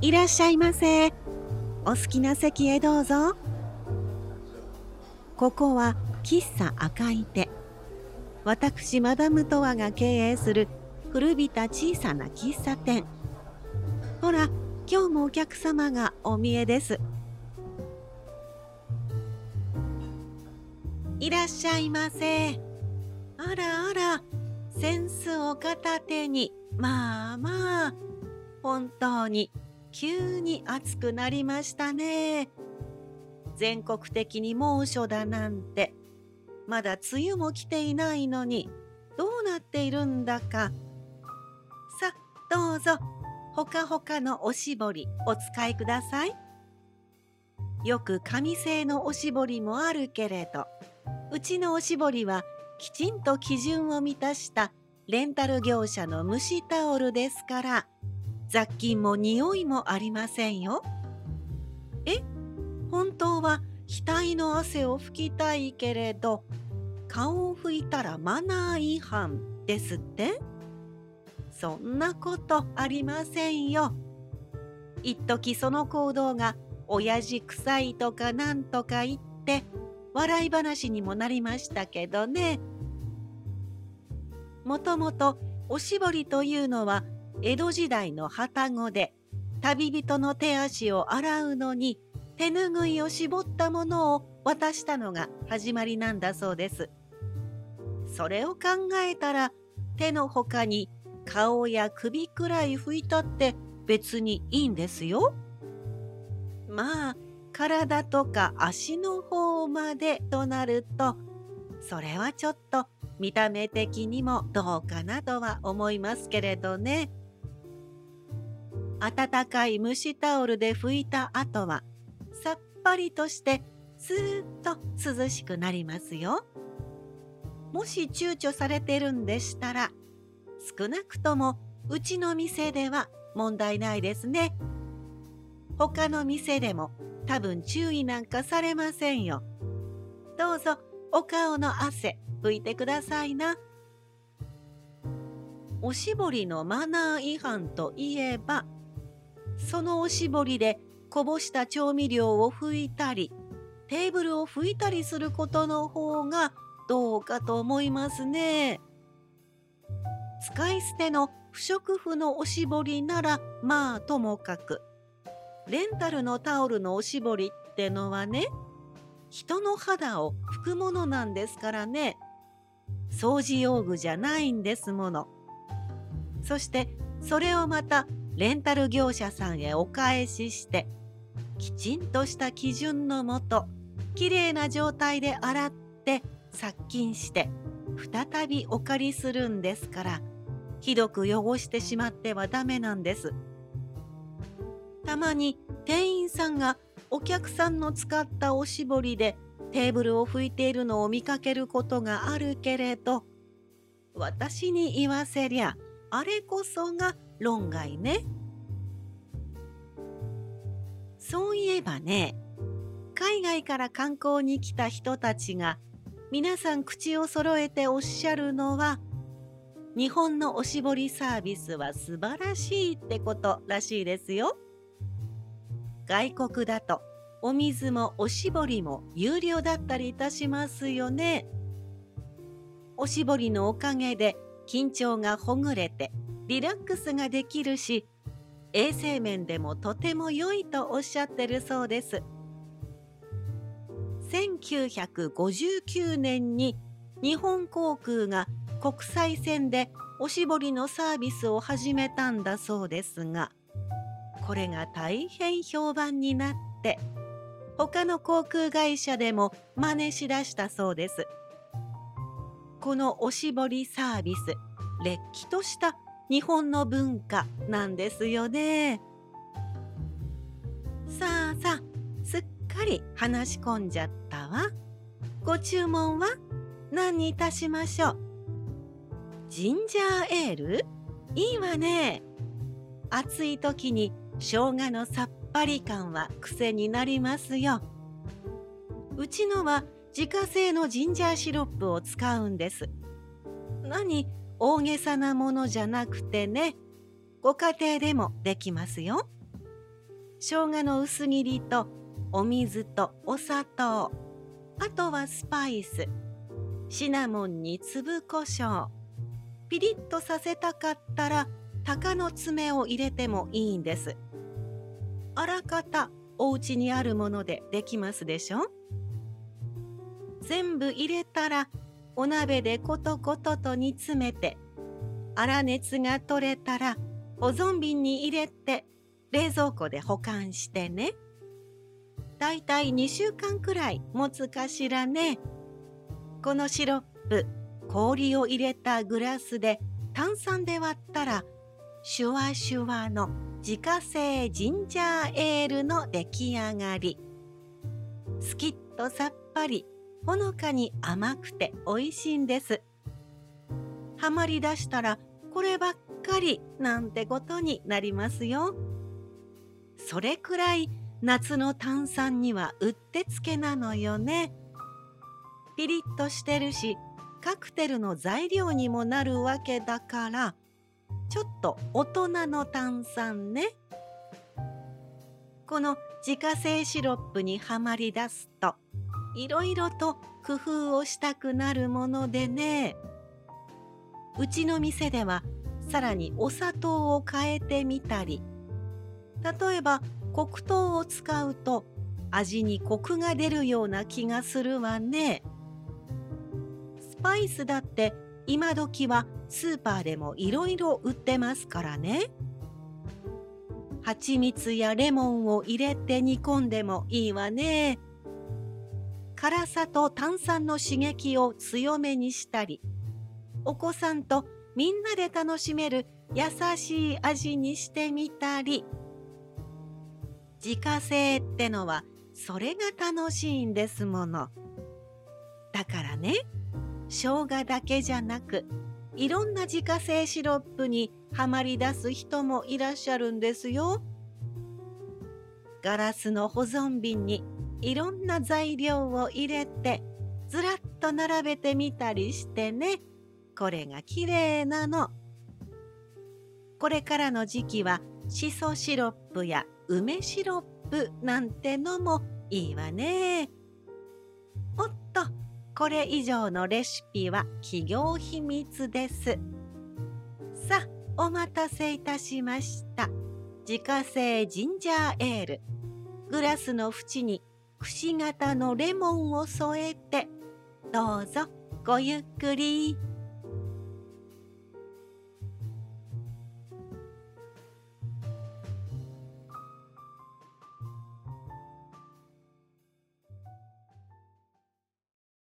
いらっしゃいませ。お好きな席へどうぞ。ここは喫茶赤い手。私マダムトワが経営する古びた小さな喫茶店。ほら、今日もお客様がお見えです。いらっしゃいませ。あらあら、扇子を片手に、まあまあ、本当に急に暑くなりましたね。全国的に猛暑だなんて、まだ梅雨も来ていないのに、どうなっているんだか。さ、どうぞ、ほかほかのおしぼりお使いください。よく紙製のおしぼりもあるけれど、うちのおしぼりはきちんと基準を満たしたレンタル業者の蒸しタオルですから雑菌も匂いもありませんよ。え？本当は額の汗を拭きたいけれど顔を拭いたらマナー違反ですって？そんなことありませんよ。一時その行動が親父臭いとかなんとか言って笑い話にもなりましたけどね。もともとおしぼりというのは江戸時代の旅籠で旅人の手足を洗うのに手ぬぐいを絞ったものを渡したのが始まりなんだそうです。それを考えたら手のほかに顔や首くらい拭いたって別にいいんですよ。まあ体とか足の方までとなるとそれはちょっと見た目的にもどうかなとは思いますけれどね。温かい蒸しタオルで拭いた後はさっぱりとしてスーッと涼しくなりますよ。もし躊躇されてるんでしたら少なくともうちの店では問題ないですね。他の店でも多分注意なんかされませんよ。どうぞお顔の汗拭いてくださいな。おしぼりのマナー違反といえば、そのおしぼりでこぼした調味料を拭いたり、テーブルを拭いたりすることの方がどうかと思いますね。使い捨ての不織布のおしぼりならまあともかくレンタルのタオルのおしぼりってのはね、人の肌を拭くものなんですからね。掃除用具じゃないんですもの。そしてそれをまたレンタル業者さんへお返ししてきちんとした基準のもときれいな状態で洗って殺菌して再びお借りするんですからひどく汚してしまってはダメなんです。たまに店員さんがお客さんの使ったおしぼりでテーブルを拭いているのを見かけることがあるけれど私に言わせりゃあれこそが論外ね。そういえばね海外から観光に来た人たちが皆さん口を揃えておっしゃるのは日本のおしぼりサービスは素晴らしいってことらしいですよ。外国だとお水もおしぼりも有料だったりいたしますよね。おしぼりのおかげで緊張がほぐれてリラックスができるし衛生面でもとても良いとおっしゃってるそうです。1959年に日本航空が国際線でおしぼりのサービスを始めたんだそうですがこれが大変評判になって他の航空会社でも真似しだしたそうです。このおしぼりサービスれっきとした日本の文化なんですよね。さあさあすっかり話し込んじゃったわ。ご注文は何にいたしましょう？ジンジャーエール？いいわね。暑い時に生姜のさっぱり感は癖になりますよ。うちのは自家製のジンジャーシロップを使うんです。何？大げさなものじゃなくてね、ご家庭でもできますよ。生姜の薄切りとお水とお砂糖あとはスパイスシナモンに粒胡椒ピリッとさせたかったら鷹の爪を入れてもいいんですあらかたお家にあるものでできますでしょ？全部入れたらお鍋でコトコトと煮詰めて粗熱が取れたら保存瓶に入れて冷蔵庫で保管してね。だいたい2週間くらい持つかしらね。このシロップ、氷を入れたグラスで炭酸で割ったら、シュワシュワの自家製ジンジャーエールの出来上がり。スキッとさっぱり、ほのかに甘くて美味しいんです。はまりだしたらこればっかりなんてことになりますよ。それくらい夏の炭酸にはうってつけなのよね。ピリッとしてるしカクテルの材料にもなるわけだからちょっと大人の炭酸ね。この自家製シロップにはまりだすといろいろと工夫をしたくなるものでねうちの店ではさらにお砂糖を変えてみたり例えば黒糖を使うと味にコクが出るような気がするわね。スパイスだって今時はスーパーでもいろいろ売ってますからね。蜂蜜やレモンを入れて煮込んでもいいわね。辛さと炭酸の刺激を強めにしたり、お子さんとみんなで楽しめる優しい味にしてみたり。自家製ってのはそれが楽しいんですもの。だからね、生姜だけじゃなく、いろんな自家製シロップにはまり出す人もいらっしゃるんですよ。ガラスの保存瓶にいろんな材料を入れてずらっと並べてみたりしてね。これが綺麗なの。これからの時期はしそシロップや梅シロップなんてのもいいわね。おっと、これ以上のレシピは企業秘密です。さあ、お待たせいたしました。自家製ジンジャーエール。グラスの縁にくし形のレモンを添えて、どうぞごゆっくり。